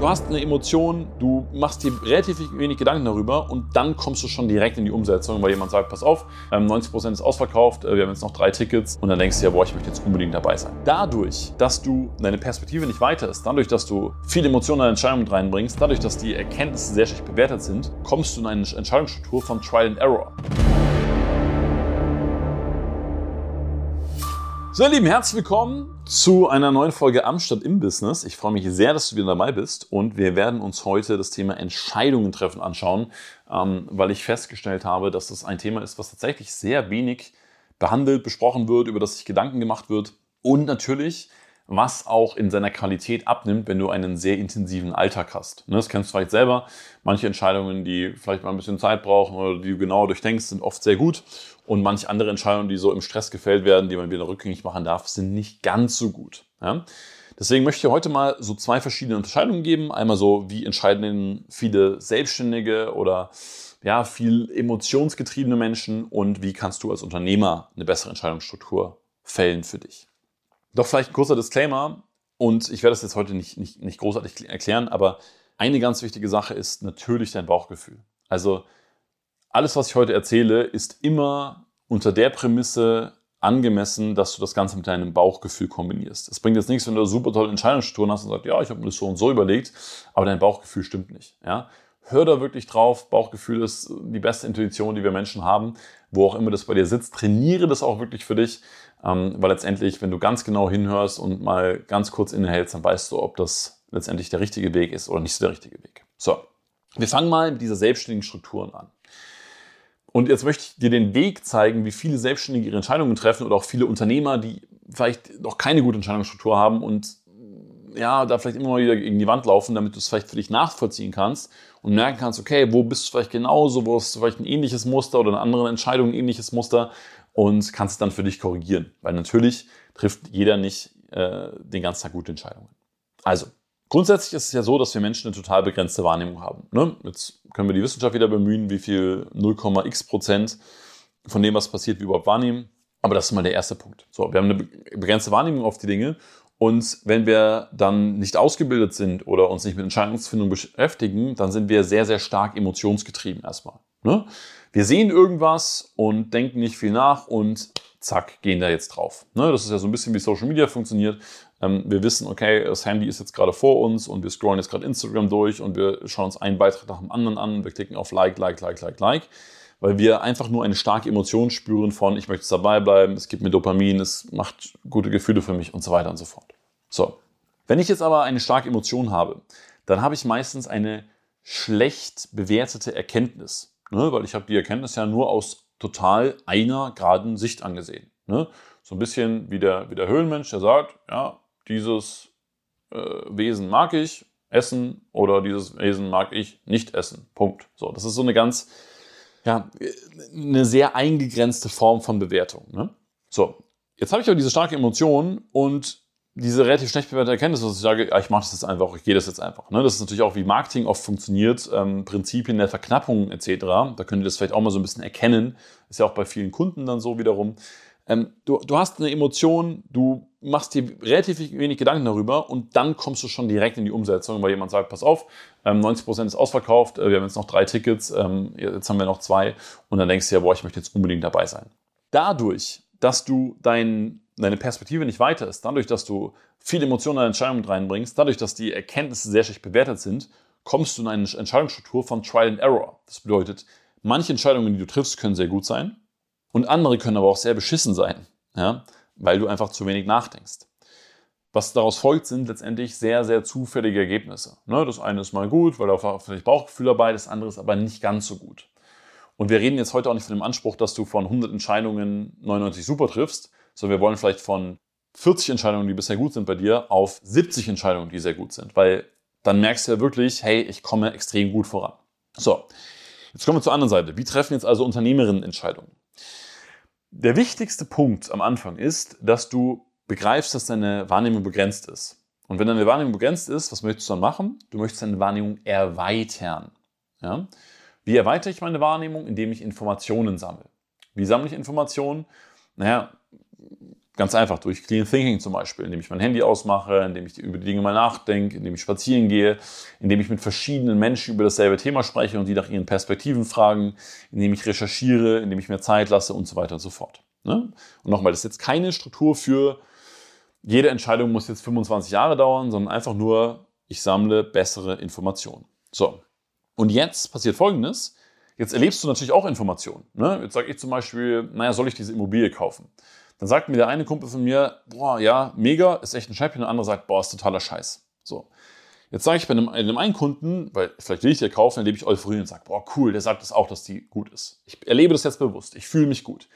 du hast eine Emotion, du machst dir relativ wenig Gedanken darüber und dann kommst du schon direkt in die Umsetzung, weil jemand sagt, pass auf, 90% ähm, ist ausverkauft, äh, wir haben jetzt noch drei Tickets und dann denkst du ja, boah, ich möchte jetzt unbedingt dabei sein. Dadurch, dass du deine Perspektive nicht weiter ist, dadurch, dass du viele Emotionen in deine Entscheidung mit reinbringst, dadurch, dass die Erkenntnisse sehr schlecht bewertet sind, kommst du in eine Entscheidungsstruktur von Trial and Error. So, ihr Lieben, herzlich willkommen zu einer neuen Folge Amstadt im Business. Ich freue mich sehr, dass du wieder dabei bist und wir werden uns heute das Thema Entscheidungen treffen anschauen, ähm, weil ich festgestellt habe, dass das ein Thema ist, was tatsächlich sehr wenig behandelt, besprochen wird, über das sich Gedanken gemacht wird und natürlich was auch in seiner Qualität abnimmt, wenn du einen sehr intensiven Alltag hast. Ne, das kennst du vielleicht selber. Manche Entscheidungen, die vielleicht mal ein bisschen Zeit brauchen oder die du genauer durchdenkst, sind oft sehr gut. Und manche andere Entscheidungen, die so im Stress gefällt werden, die man wieder rückgängig machen darf, sind nicht ganz so gut. Deswegen möchte ich heute mal so zwei verschiedene Unterscheidungen geben. Einmal so, wie entscheiden viele Selbstständige oder ja, viel emotionsgetriebene Menschen und wie kannst du als Unternehmer eine bessere Entscheidungsstruktur fällen für dich. Doch vielleicht ein kurzer Disclaimer und ich werde das jetzt heute nicht, nicht, nicht großartig erklären, aber eine ganz wichtige Sache ist natürlich dein Bauchgefühl. Also alles, was ich heute erzähle, ist immer unter der Prämisse angemessen, dass du das Ganze mit deinem Bauchgefühl kombinierst. Es bringt jetzt nichts, wenn du super tolle Entscheidungsstrukturen hast und sagst, ja, ich habe mir das so und so überlegt, aber dein Bauchgefühl stimmt nicht. Ja? Hör da wirklich drauf. Bauchgefühl ist die beste Intuition, die wir Menschen haben. Wo auch immer das bei dir sitzt, trainiere das auch wirklich für dich. Ähm, weil letztendlich, wenn du ganz genau hinhörst und mal ganz kurz innehältst, dann weißt du, ob das letztendlich der richtige Weg ist oder nicht so der richtige Weg. So, wir fangen mal mit dieser selbstständigen Strukturen an. Und jetzt möchte ich dir den Weg zeigen, wie viele Selbstständige ihre Entscheidungen treffen oder auch viele Unternehmer, die vielleicht noch keine gute Entscheidungsstruktur haben und ja, da vielleicht immer mal wieder gegen die Wand laufen, damit du es vielleicht für dich nachvollziehen kannst und merken kannst, okay, wo bist du vielleicht genauso, wo hast du vielleicht ein ähnliches Muster oder eine andere Entscheidung ein ähnliches Muster und kannst es dann für dich korrigieren. Weil natürlich trifft jeder nicht äh, den ganzen Tag gute Entscheidungen. Also, grundsätzlich ist es ja so, dass wir Menschen eine total begrenzte Wahrnehmung haben. Ne? Jetzt können wir die Wissenschaft wieder bemühen, wie viel 0,x Prozent von dem, was passiert, wir überhaupt wahrnehmen. Aber das ist mal der erste Punkt. So, wir haben eine begrenzte Wahrnehmung auf die Dinge. Und wenn wir dann nicht ausgebildet sind oder uns nicht mit Entscheidungsfindung beschäftigen, dann sind wir sehr, sehr stark emotionsgetrieben erstmal. Ne? Wir sehen irgendwas und denken nicht viel nach und zack, gehen da jetzt drauf. Ne? Das ist ja so ein bisschen wie Social Media funktioniert. Ähm, wir wissen, okay, das Handy ist jetzt gerade vor uns und wir scrollen jetzt gerade Instagram durch und wir schauen uns einen Beitrag nach dem anderen an wir klicken auf Like, Like, Like, Like, Like, weil wir einfach nur eine starke Emotion spüren von, ich möchte dabei bleiben, es gibt mir Dopamin, es macht gute Gefühle für mich und so weiter und so fort. So, wenn ich jetzt aber eine starke Emotion habe, dann habe ich meistens eine schlecht bewertete Erkenntnis. Ne? Weil ich habe die Erkenntnis ja nur aus total einer geraden Sicht angesehen. Ne? So ein bisschen wie der, wie der Höhlenmensch, der sagt, ja, dieses äh, Wesen mag ich essen oder dieses Wesen mag ich nicht essen. Punkt. So, das ist so eine ganz, ja, eine sehr eingegrenzte Form von Bewertung. Ne? So, jetzt habe ich aber diese starke Emotion und diese relativ schlecht bewährte Erkenntnis, dass ich sage, ja, ich mache das jetzt einfach, ich gehe das jetzt einfach. Ne? Das ist natürlich auch, wie Marketing oft funktioniert, ähm, Prinzipien der Verknappung etc. Da könnt ihr das vielleicht auch mal so ein bisschen erkennen. Ist ja auch bei vielen Kunden dann so wiederum. Ähm, du, du hast eine Emotion, du machst dir relativ wenig Gedanken darüber und dann kommst du schon direkt in die Umsetzung, weil jemand sagt, pass auf, ähm, 90% ist ausverkauft, äh, wir haben jetzt noch drei Tickets, ähm, jetzt haben wir noch zwei und dann denkst du ja, boah, ich möchte jetzt unbedingt dabei sein. Dadurch, dass du dein deine Perspektive nicht weiter ist, dadurch, dass du viele Emotionen in Entscheidungen mit reinbringst, dadurch, dass die Erkenntnisse sehr schlecht bewertet sind, kommst du in eine Entscheidungsstruktur von Trial and Error. Das bedeutet, manche Entscheidungen, die du triffst, können sehr gut sein und andere können aber auch sehr beschissen sein, ja, weil du einfach zu wenig nachdenkst. Was daraus folgt, sind letztendlich sehr, sehr zufällige Ergebnisse. Ne, das eine ist mal gut, weil da vielleicht Bauchgefühl dabei, das andere ist aber nicht ganz so gut. Und wir reden jetzt heute auch nicht von dem Anspruch, dass du von 100 Entscheidungen 99 super triffst, sondern wir wollen vielleicht von 40 Entscheidungen, die bisher gut sind bei dir, auf 70 Entscheidungen, die sehr gut sind. Weil dann merkst du ja wirklich, hey, ich komme extrem gut voran. So, jetzt kommen wir zur anderen Seite. Wie treffen jetzt also Unternehmerinnen Entscheidungen? Der wichtigste Punkt am Anfang ist, dass du begreifst, dass deine Wahrnehmung begrenzt ist. Und wenn deine Wahrnehmung begrenzt ist, was möchtest du dann machen? Du möchtest deine Wahrnehmung erweitern. Ja? Wie erweitere ich meine Wahrnehmung? Indem ich Informationen sammle. Wie sammle ich Informationen? Naja, Ganz einfach durch Clean Thinking zum Beispiel, indem ich mein Handy ausmache, indem ich über die Dinge mal nachdenke, indem ich spazieren gehe, indem ich mit verschiedenen Menschen über dasselbe Thema spreche und die nach ihren Perspektiven fragen, indem ich recherchiere, indem ich mir Zeit lasse und so weiter und so fort. Ne? Und nochmal, das ist jetzt keine Struktur für jede Entscheidung muss jetzt 25 Jahre dauern, sondern einfach nur, ich sammle bessere Informationen. So. Und jetzt passiert Folgendes. Jetzt erlebst du natürlich auch Informationen. Ne? Jetzt sage ich zum Beispiel, naja, soll ich diese Immobilie kaufen? Dann sagt mir der eine Kumpel von mir, boah, ja, mega, ist echt ein Champion. Der andere sagt, boah, ist totaler Scheiß. So. Jetzt sage ich bei einem, einem einen Kunden, weil vielleicht will ich die kaufen, dann lebe ich Euphorie und sage, boah, cool, der sagt das auch, dass die gut ist. Ich erlebe das jetzt bewusst. Ich fühle mich gut.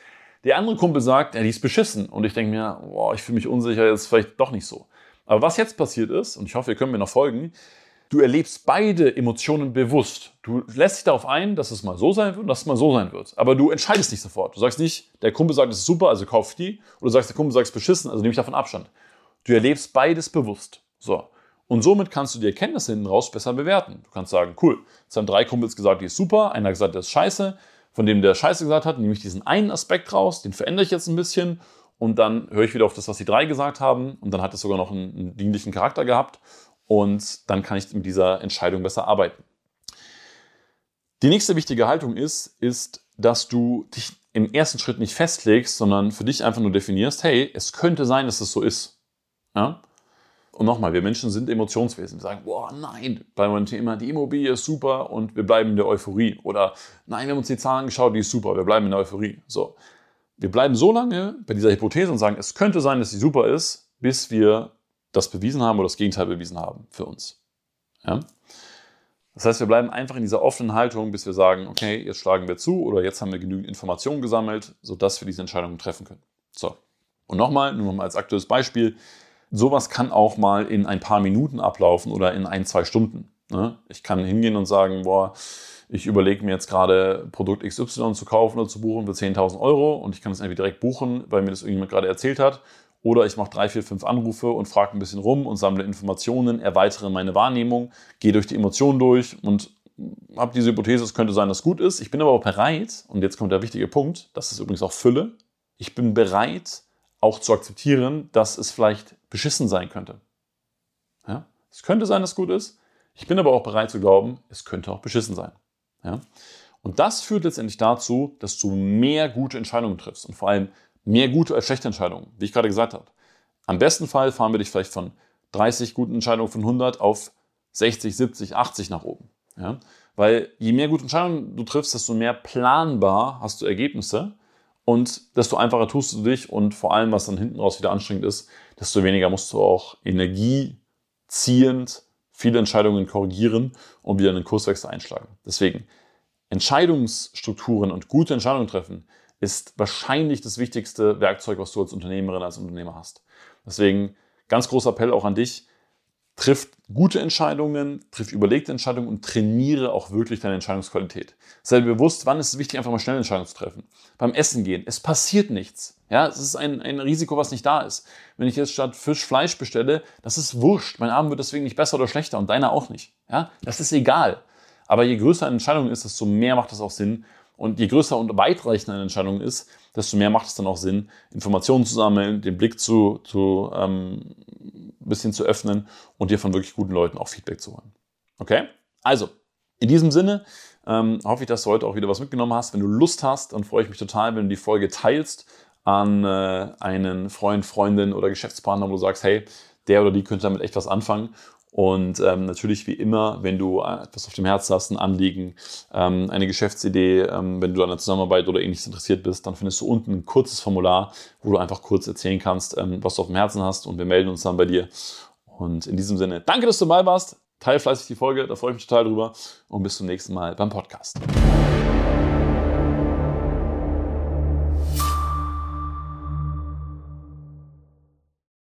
Der andere Kumpel sagt, ja, die ist beschissen. Und ich denke mir, boah, ich fühle mich unsicher, jetzt vielleicht doch nicht so. Aber was jetzt passiert ist, und ich hoffe, ihr könnt mir noch folgen, du erlebst beide Emotionen bewusst. Du lässt dich darauf ein, dass es mal so sein wird und dass es mal so sein wird. Aber du entscheidest nicht sofort. Du sagst nicht, der Kumpel sagt, es ist super, also kauf die. Oder du sagst, der Kumpel sagt, es ist beschissen, also nehme ich davon Abstand. Du erlebst beides bewusst. So. Und somit kannst du die Erkenntnisse hinten raus besser bewerten. Du kannst sagen, cool, es haben drei Kumpels gesagt, die ist super, einer hat gesagt, das ist scheiße. Von dem der Scheiße gesagt hat, nehme ich diesen einen Aspekt raus, den verändere ich jetzt ein bisschen und dann höre ich wieder auf das, was die drei gesagt haben und dann hat es sogar noch einen, einen dienlichen Charakter gehabt und dann kann ich mit dieser Entscheidung besser arbeiten. Die nächste wichtige Haltung ist, ist, dass du dich im ersten Schritt nicht festlegst, sondern für dich einfach nur definierst, hey, es könnte sein, dass es so ist. Ja? Und nochmal, wir Menschen sind Emotionswesen. Wir sagen, boah, nein, bei meinem Thema, die Immobilie ist super und wir bleiben in der Euphorie. Oder nein, wir haben uns die Zahlen geschaut, die ist super, wir bleiben in der Euphorie. So. Wir bleiben so lange bei dieser Hypothese und sagen, es könnte sein, dass sie super ist, bis wir das bewiesen haben oder das Gegenteil bewiesen haben für uns. Ja? Das heißt, wir bleiben einfach in dieser offenen Haltung, bis wir sagen, okay, jetzt schlagen wir zu oder jetzt haben wir genügend Informationen gesammelt, sodass wir diese Entscheidungen treffen können. So. Und nochmal, nur mal als aktuelles Beispiel, sowas kann auch mal in ein paar Minuten ablaufen oder in ein, zwei Stunden. Ne? Ich kann hingehen und sagen, boah, ich überlege mir jetzt gerade Produkt XY zu kaufen oder zu buchen für 10.000 Euro und ich kann es entweder direkt buchen, weil mir das irgendjemand gerade erzählt hat oder ich mache drei, vier, fünf Anrufe und frage ein bisschen rum und sammle Informationen, erweitere meine Wahrnehmung, gehe durch die Emotionen durch und habe diese Hypothese, es könnte sein, dass es gut ist. Ich bin aber auch bereit, und jetzt kommt der wichtige Punkt, das ist übrigens auch Fülle, ich bin bereit, auch zu akzeptieren, dass es vielleicht beschissen sein könnte. Ja? Es könnte sein, dass es gut ist. Ich bin aber auch bereit zu glauben, es könnte auch beschissen sein. Ja? Und das führt letztendlich dazu, dass du mehr gute Entscheidungen triffst und vor allem mehr gute als schlechte Entscheidungen, wie ich gerade gesagt habe. Am besten Fall fahren wir dich vielleicht von 30 guten Entscheidungen von 100 auf 60, 70, 80 nach oben. Ja? Weil je mehr gute Entscheidungen du triffst, desto mehr planbar hast du Ergebnisse und desto einfacher tust du dich und vor allem, was dann hinten raus wieder anstrengend ist, desto weniger musst du auch energieziehend viele Entscheidungen korrigieren und wieder einen Kurswechsel einschlagen. Deswegen Entscheidungsstrukturen und gute Entscheidungen treffen ist wahrscheinlich das wichtigste Werkzeug, was du als Unternehmerin, als Unternehmer hast. Deswegen ganz großer Appell auch an dich. Triff gute Entscheidungen, triff überlegte Entscheidungen und trainiere auch wirklich deine Entscheidungsqualität. Sei dir bewusst, wann ist es wichtig, einfach mal schnell Entscheidungen zu treffen. Beim Essen gehen. Es passiert nichts. Ja, es ist ein, ein Risiko, was nicht da ist. Wenn ich jetzt statt Fisch Fleisch bestelle, das ist wurscht. Mein Abend wird deswegen nicht besser oder schlechter und deiner auch nicht. Ja, das ist egal. Aber je größer eine Entscheidung ist, desto mehr macht es auch Sinn, und je größer und weitreichender eine Entscheidung ist, desto mehr macht es dann auch Sinn, Informationen zu sammeln, den Blick zu, zu ähm, bisschen zu öffnen und dir von wirklich guten Leuten auch Feedback zu holen. Okay? Also, in diesem Sinne ähm, hoffe ich, dass du heute auch wieder was mitgenommen hast. Wenn du Lust hast, dann freue ich mich total, wenn du die Folge teilst an äh, einen Freund, Freundin oder Geschäftspartner, wo du sagst, hey, der oder die könnte damit echt was anfangen. Und ähm, natürlich wie immer, wenn du äh, etwas auf dem Herzen hast, ein Anliegen, ähm, eine Geschäftsidee, ähm, wenn du an der Zusammenarbeit oder ähnliches interessiert bist, dann findest du unten ein kurzes Formular, wo du einfach kurz erzählen kannst, ähm, was du auf dem Herzen hast und wir melden uns dann bei dir. Und in diesem Sinne, danke, dass du dabei warst. Teil fleißig die Folge, da freue ich mich total drüber und bis zum nächsten Mal beim Podcast.